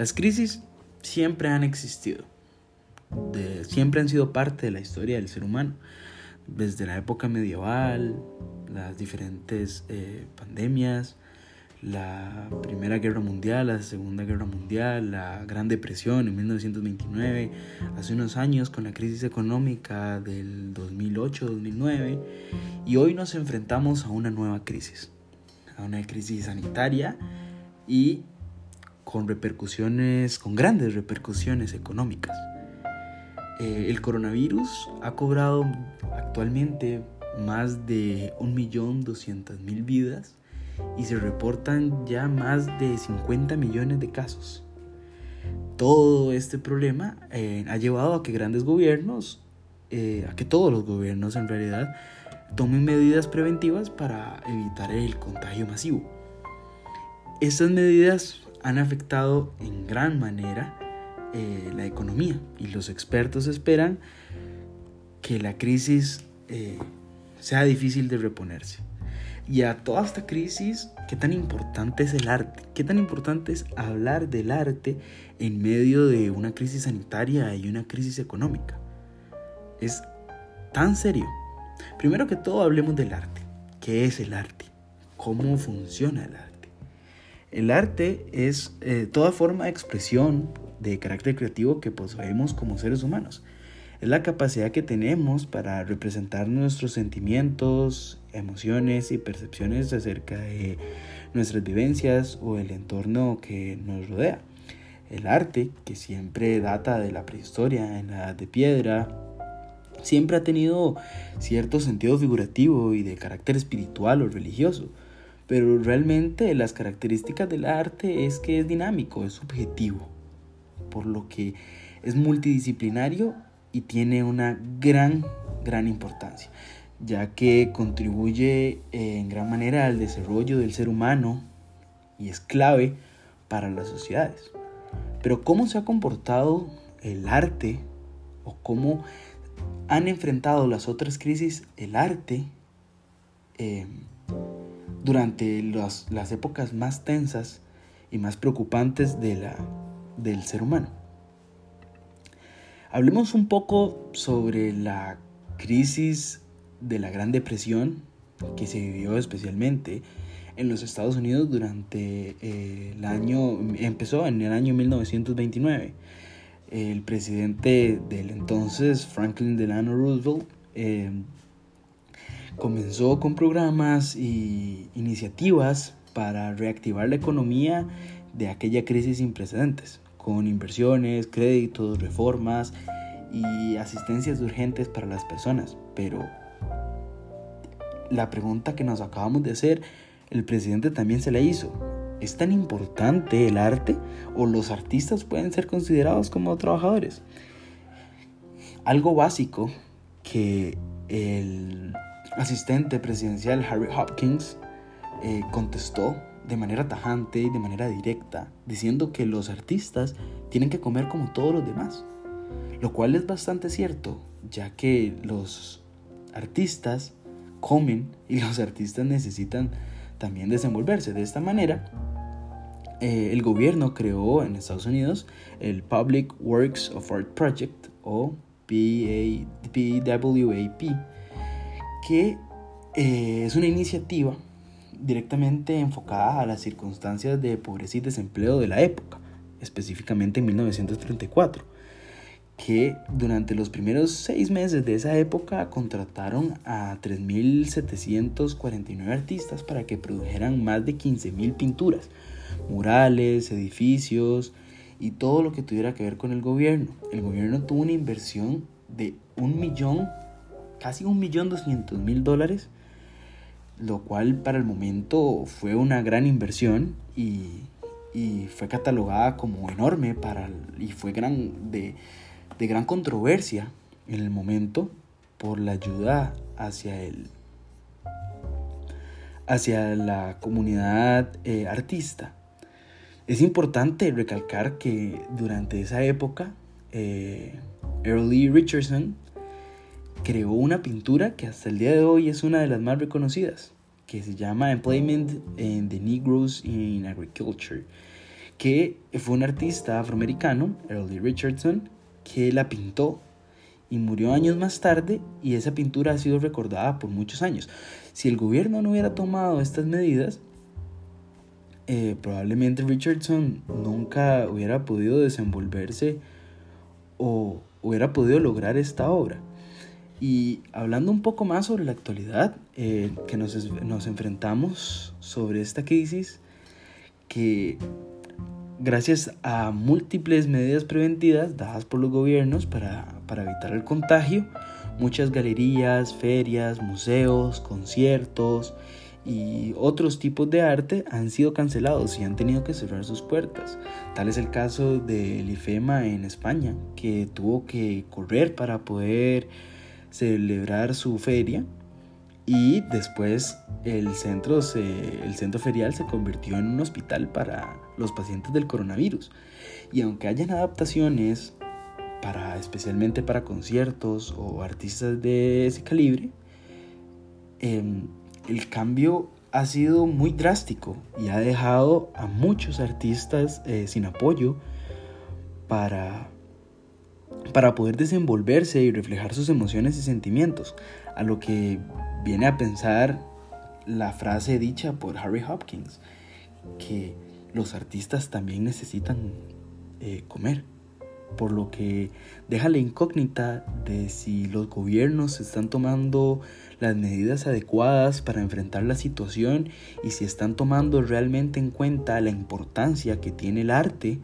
Las crisis siempre han existido, siempre han sido parte de la historia del ser humano, desde la época medieval, las diferentes eh, pandemias, la Primera Guerra Mundial, la Segunda Guerra Mundial, la Gran Depresión en 1929, hace unos años con la crisis económica del 2008-2009 y hoy nos enfrentamos a una nueva crisis, a una crisis sanitaria y con repercusiones, con grandes repercusiones económicas. Eh, el coronavirus ha cobrado actualmente más de 1.200.000 vidas y se reportan ya más de 50 millones de casos. Todo este problema eh, ha llevado a que grandes gobiernos, eh, a que todos los gobiernos en realidad, tomen medidas preventivas para evitar el contagio masivo. Estas medidas han afectado en gran manera eh, la economía y los expertos esperan que la crisis sea difícil de reponerse. Y a toda esta crisis, ¿qué tan importante es el arte? ¿Qué tan importante es hablar del arte en medio de una crisis sanitaria y una crisis económica? Es tan serio. Primero que todo hablemos del arte. ¿Qué es el arte? ¿Cómo funciona el arte? El arte es eh, toda forma de expresión de carácter creativo que poseemos como seres humanos. Es la capacidad que tenemos para representar nuestros sentimientos, emociones y percepciones acerca de nuestras vivencias o el entorno que nos rodea. El arte, que siempre data de la prehistoria, en la edad de piedra, siempre ha tenido cierto sentido figurativo y de carácter espiritual o religioso. Pero realmente las características del arte es que es dinámico, es subjetivo, por lo que es multidisciplinario y tiene una gran, gran importancia ya que contribuye en gran manera al desarrollo del ser humano y es clave para las sociedades. Pero ¿cómo se ha comportado el arte o cómo han enfrentado las otras crisis el arte eh, durante las, épocas más tensas y más preocupantes de la, del ser humano? Hablemos un poco sobre la crisis de la Gran Depresión que se vivió especialmente en los Estados Unidos durante eh, el año, empezó en el año 1929. El presidente del entonces, Franklin Delano Roosevelt, eh, comenzó con programas y iniciativas para reactivar la economía de aquella crisis sin precedentes, con inversiones, créditos, reformas y asistencias urgentes para las personas. Pero la pregunta que nos acabamos de hacer, el presidente también se la hizo. ¿Es tan importante el arte o los artistas pueden ser considerados como trabajadores? Algo básico que el asistente presidencial Harry Hopkins eh, contestó de manera tajante y de manera directa, diciendo que los artistas tienen que comer como todos los demás, lo cual es bastante cierto, ya que los artistas comen y los artistas necesitan también desenvolverse. De esta manera, eh, el gobierno creó en Estados Unidos el Public Works of Art Project o PWAP, que eh, es una iniciativa directamente enfocada a las circunstancias de pobreza y desempleo de la época, específicamente en 1934 que durante los primeros seis meses de esa época contrataron a 3.749 artistas para que produjeran más de 15.000 pinturas, murales, edificios y todo lo que tuviera que ver con el gobierno. El gobierno tuvo una inversión de un millón, casi un millón doscientos mil dólares, lo cual para el momento fue una gran inversión y, y fue catalogada como enorme para, y fue gran de de gran controversia en el momento por la ayuda hacia el hacia la comunidad eh, artista. Es importante recalcar que durante esa época eh, Early Richardson creó una pintura que hasta el día de hoy es una de las más reconocidas, que se llama Employment in the Negroes in Agriculture, que fue un artista afroamericano, Early Richardson, que la pintó y murió años más tarde y esa pintura ha sido recordada por muchos años. Si el gobierno no hubiera tomado estas medidas, eh, probablemente Richardson nunca hubiera podido desenvolverse o hubiera podido lograr esta obra. Y hablando un poco más sobre la actualidad eh, que nos, nos enfrentamos sobre esta crisis, que gracias a múltiples medidas preventivas dadas por los gobiernos para, para evitar el contagio, muchas galerías, ferias, museos, conciertos y otros tipos de arte han sido cancelados y han tenido que cerrar sus puertas. Tal es el caso del IFEMA en España, que tuvo que correr para poder celebrar su feria y después el centro, el centro ferial se convirtió en un hospital para los pacientes del coronavirus. Y aunque hayan adaptaciones para, especialmente para conciertos o artistas de ese calibre, em, el cambio ha sido muy drástico y ha dejado a muchos artistas eh, sin apoyo para, para poder desenvolverse y reflejar sus emociones y sentimientos, a lo que viene a pensar la frase dicha por Harry Hopkins, que los artistas también necesitan eh, comer, por lo que deja la incógnita de si los gobiernos están tomando las medidas adecuadas para enfrentar la situación y si están tomando realmente en cuenta la importancia que tiene el arte